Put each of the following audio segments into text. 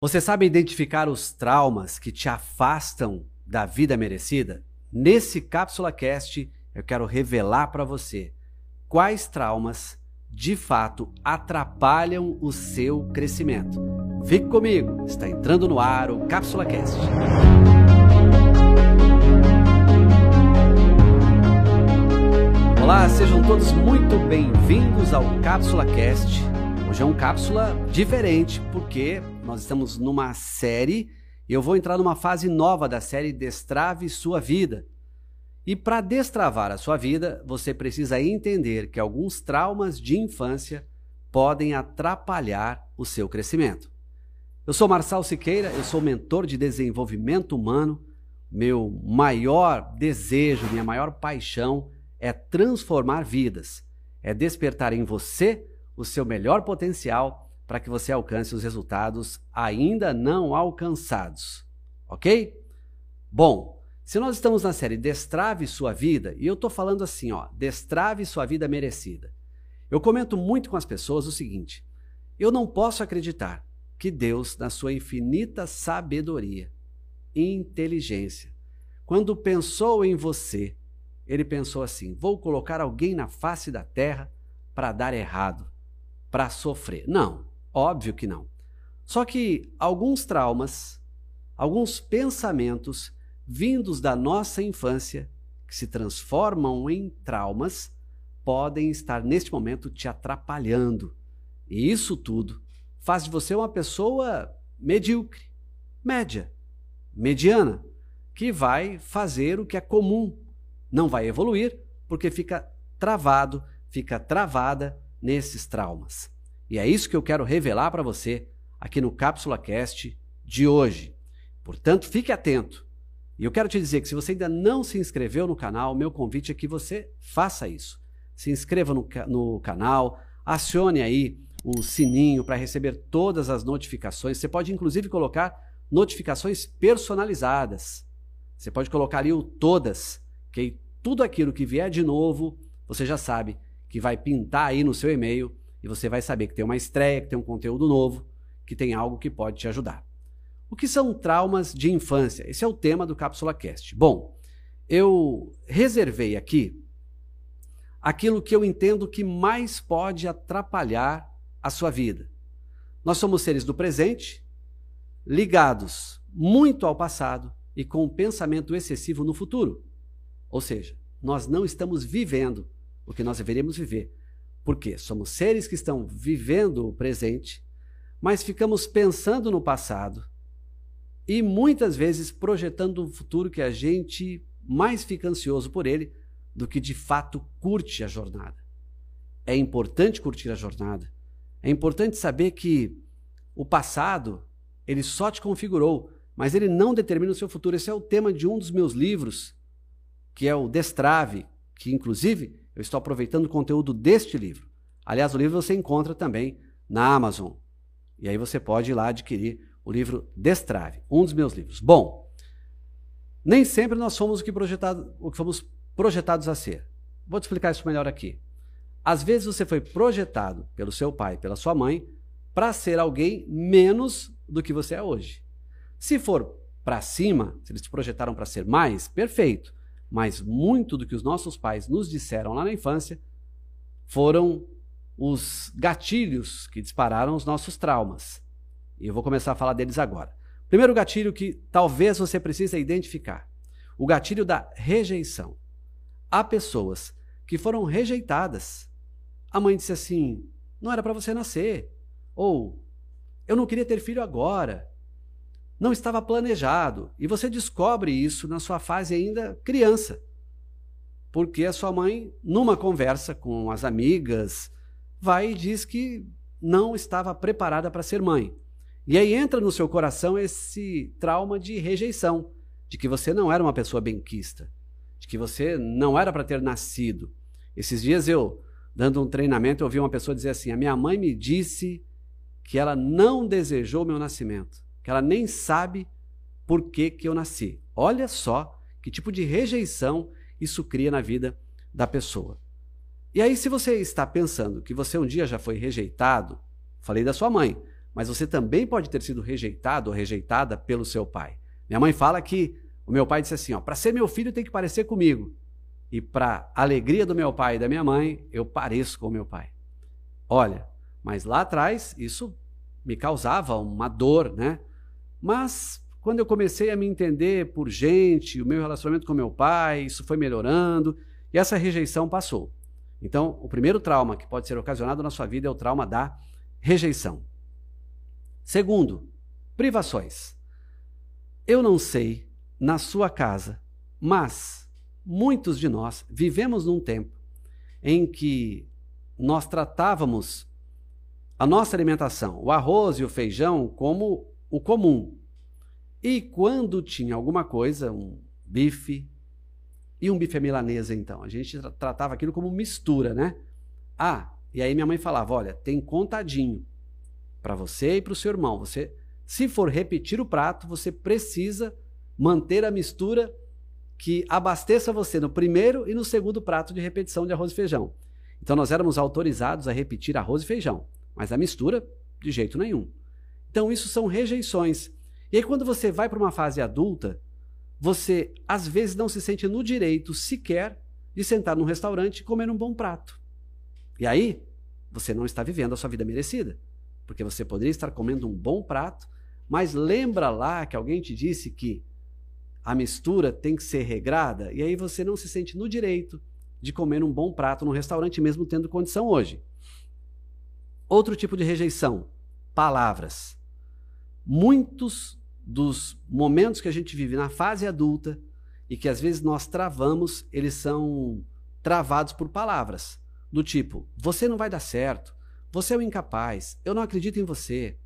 Você sabe identificar os traumas que te afastam da vida merecida? Nesse Cápsula Cast, eu quero revelar para você quais traumas de fato atrapalham o seu crescimento. Fique comigo, está entrando no ar o Cápsula Cast. Olá, sejam todos muito bem-vindos ao Cápsula Cast. Hoje é um cápsula diferente porque nós estamos numa série e eu vou entrar numa fase nova da série Destrave Sua Vida. E para destravar a sua vida, você precisa entender que alguns traumas de infância podem atrapalhar o seu crescimento. Eu sou Marçal Siqueira, eu sou mentor de desenvolvimento humano. Meu maior desejo, minha maior paixão é transformar vidas, é despertar em você o seu melhor potencial para que você alcance os resultados ainda não alcançados. Ok? Bom, se nós estamos na série Destrave Sua Vida, e eu estou falando assim, ó, Destrave Sua Vida Merecida. Eu comento muito com as pessoas o seguinte: eu não posso acreditar que Deus, na sua infinita sabedoria e inteligência, quando pensou em você, ele pensou assim: vou colocar alguém na face da terra para dar errado, para sofrer. Não. Óbvio que não. Só que alguns traumas, alguns pensamentos vindos da nossa infância, que se transformam em traumas, podem estar neste momento te atrapalhando. E isso tudo faz de você uma pessoa medíocre, média, mediana, que vai fazer o que é comum, não vai evoluir porque fica travado, fica travada nesses traumas. E é isso que eu quero revelar para você aqui no Cápsula Cast de hoje. Portanto, fique atento. E eu quero te dizer que se você ainda não se inscreveu no canal, meu convite é que você faça isso. Se inscreva no, no canal, acione aí o sininho para receber todas as notificações. Você pode inclusive colocar notificações personalizadas. Você pode colocar ali o todas, que tudo aquilo que vier de novo, você já sabe que vai pintar aí no seu e-mail e você vai saber que tem uma estreia, que tem um conteúdo novo, que tem algo que pode te ajudar. O que são traumas de infância? Esse é o tema do Cápsula Cast. Bom, eu reservei aqui aquilo que eu entendo que mais pode atrapalhar a sua vida. Nós somos seres do presente, ligados muito ao passado e com um pensamento excessivo no futuro. Ou seja, nós não estamos vivendo o que nós deveríamos viver. Porque somos seres que estão vivendo o presente, mas ficamos pensando no passado e muitas vezes projetando um futuro que a gente mais fica ansioso por ele do que de fato curte a jornada. É importante curtir a jornada. É importante saber que o passado, ele só te configurou, mas ele não determina o seu futuro. Esse é o tema de um dos meus livros, que é o Destrave, que inclusive eu estou aproveitando o conteúdo deste livro. Aliás, o livro você encontra também na Amazon. E aí você pode ir lá adquirir o livro Destrave, um dos meus livros. Bom, nem sempre nós somos o que, projetado, o que fomos projetados a ser. Vou te explicar isso melhor aqui. Às vezes você foi projetado pelo seu pai, pela sua mãe, para ser alguém menos do que você é hoje. Se for para cima, se eles te projetaram para ser mais, perfeito mas muito do que os nossos pais nos disseram lá na infância foram os gatilhos que dispararam os nossos traumas. E eu vou começar a falar deles agora. Primeiro gatilho que talvez você precise identificar: o gatilho da rejeição. Há pessoas que foram rejeitadas. A mãe disse assim: não era para você nascer. Ou eu não queria ter filho agora não estava planejado. E você descobre isso na sua fase ainda criança. Porque a sua mãe, numa conversa com as amigas, vai e diz que não estava preparada para ser mãe. E aí entra no seu coração esse trauma de rejeição, de que você não era uma pessoa benquista, de que você não era para ter nascido. Esses dias eu, dando um treinamento, eu ouvi uma pessoa dizer assim: "A minha mãe me disse que ela não desejou meu nascimento que ela nem sabe por que, que eu nasci. Olha só que tipo de rejeição isso cria na vida da pessoa. E aí, se você está pensando que você um dia já foi rejeitado, falei da sua mãe, mas você também pode ter sido rejeitado ou rejeitada pelo seu pai. Minha mãe fala que o meu pai disse assim: ó, para ser meu filho tem que parecer comigo. E para alegria do meu pai e da minha mãe, eu pareço com meu pai. Olha, mas lá atrás isso me causava uma dor, né? Mas quando eu comecei a me entender por gente, o meu relacionamento com meu pai, isso foi melhorando e essa rejeição passou. Então, o primeiro trauma que pode ser ocasionado na sua vida é o trauma da rejeição. Segundo, privações. Eu não sei na sua casa, mas muitos de nós vivemos num tempo em que nós tratávamos a nossa alimentação, o arroz e o feijão, como o comum. E quando tinha alguma coisa, um bife, e um bife milanesa, então? A gente tratava aquilo como mistura, né? Ah, e aí minha mãe falava: olha, tem contadinho para você e para o seu irmão. Você, se for repetir o prato, você precisa manter a mistura que abasteça você no primeiro e no segundo prato de repetição de arroz e feijão. Então nós éramos autorizados a repetir arroz e feijão, mas a mistura de jeito nenhum. Então isso são rejeições. E aí quando você vai para uma fase adulta, você às vezes não se sente no direito sequer de sentar num restaurante e comer um bom prato. E aí, você não está vivendo a sua vida merecida, porque você poderia estar comendo um bom prato, mas lembra lá que alguém te disse que a mistura tem que ser regrada, e aí você não se sente no direito de comer um bom prato num restaurante, mesmo tendo condição hoje. Outro tipo de rejeição: palavras. Muitos dos momentos que a gente vive na fase adulta e que às vezes nós travamos, eles são travados por palavras do tipo: você não vai dar certo, você é um incapaz, eu não acredito em você.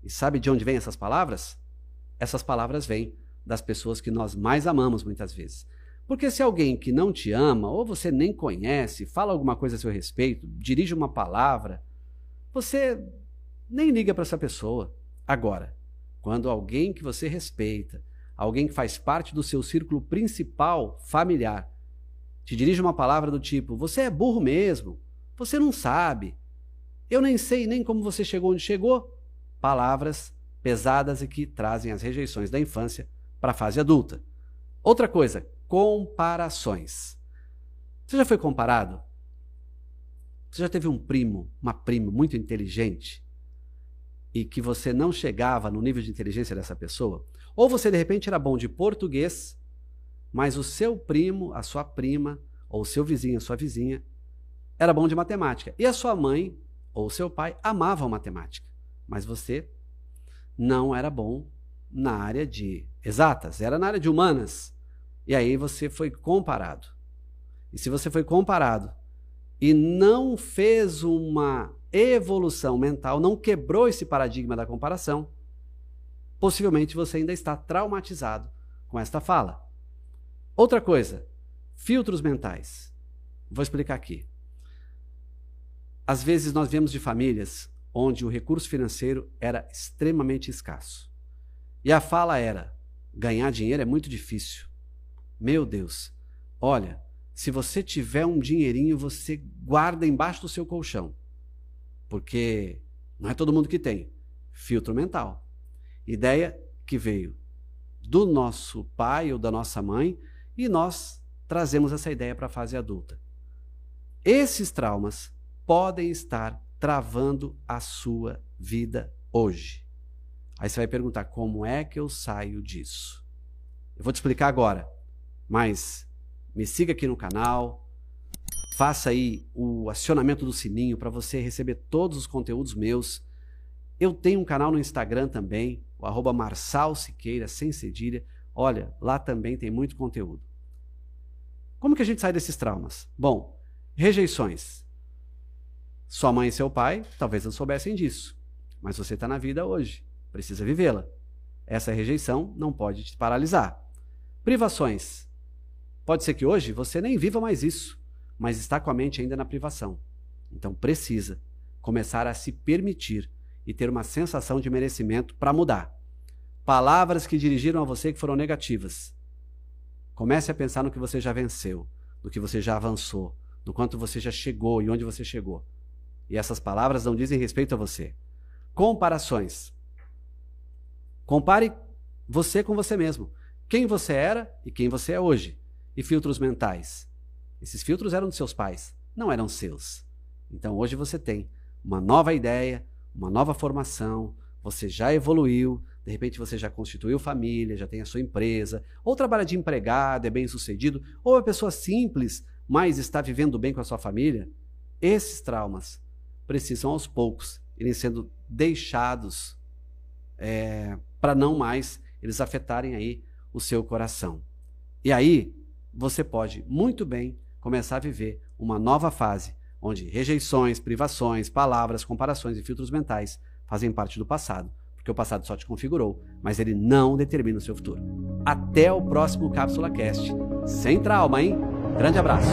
E sabe de onde vêm essas palavras? Essas palavras vêm das pessoas que nós mais amamos muitas vezes. Porque se alguém que não te ama, ou você nem conhece, fala alguma coisa a seu respeito, dirige uma palavra, você nem liga para essa pessoa. Agora, quando alguém que você respeita, alguém que faz parte do seu círculo principal familiar, te dirige uma palavra do tipo: Você é burro mesmo, você não sabe, eu nem sei nem como você chegou onde chegou. Palavras pesadas e que trazem as rejeições da infância para a fase adulta. Outra coisa, comparações. Você já foi comparado? Você já teve um primo, uma prima muito inteligente e que você não chegava no nível de inteligência dessa pessoa, ou você de repente era bom de português, mas o seu primo, a sua prima, ou o seu vizinho, a sua vizinha, era bom de matemática. E a sua mãe ou seu pai amavam matemática, mas você não era bom na área de exatas, era na área de humanas. E aí você foi comparado. E se você foi comparado e não fez uma evolução mental, não quebrou esse paradigma da comparação, possivelmente você ainda está traumatizado com esta fala. Outra coisa, filtros mentais. Vou explicar aqui. Às vezes nós vemos de famílias onde o recurso financeiro era extremamente escasso. E a fala era: ganhar dinheiro é muito difícil. Meu Deus, olha, se você tiver um dinheirinho, você guarda embaixo do seu colchão. Porque não é todo mundo que tem. Filtro mental. Ideia que veio do nosso pai ou da nossa mãe e nós trazemos essa ideia para a fase adulta. Esses traumas podem estar travando a sua vida hoje. Aí você vai perguntar: como é que eu saio disso? Eu vou te explicar agora, mas me siga aqui no canal, Faça aí o acionamento do sininho para você receber todos os conteúdos meus. Eu tenho um canal no Instagram também, o arroba Marçal Siqueira, sem cedilha. Olha, lá também tem muito conteúdo. Como que a gente sai desses traumas? Bom, rejeições. Sua mãe e seu pai talvez não soubessem disso, mas você está na vida hoje, precisa vivê-la. Essa rejeição não pode te paralisar. Privações. Pode ser que hoje você nem viva mais isso mas está com a mente ainda na privação. Então precisa começar a se permitir e ter uma sensação de merecimento para mudar. Palavras que dirigiram a você que foram negativas. Comece a pensar no que você já venceu, no que você já avançou, no quanto você já chegou e onde você chegou. E essas palavras não dizem respeito a você. Comparações. Compare você com você mesmo. Quem você era e quem você é hoje. E filtros mentais. Esses filtros eram dos seus pais, não eram seus. Então hoje você tem uma nova ideia, uma nova formação, você já evoluiu, de repente você já constituiu família, já tem a sua empresa, ou trabalha de empregado, é bem sucedido, ou é pessoa simples, mas está vivendo bem com a sua família. Esses traumas precisam aos poucos irem sendo deixados é, para não mais eles afetarem aí o seu coração. E aí você pode muito bem começar a viver uma nova fase, onde rejeições, privações, palavras, comparações e filtros mentais fazem parte do passado, porque o passado só te configurou, mas ele não determina o seu futuro. Até o próximo Cápsula Cast. Sem trauma, hein? Grande abraço.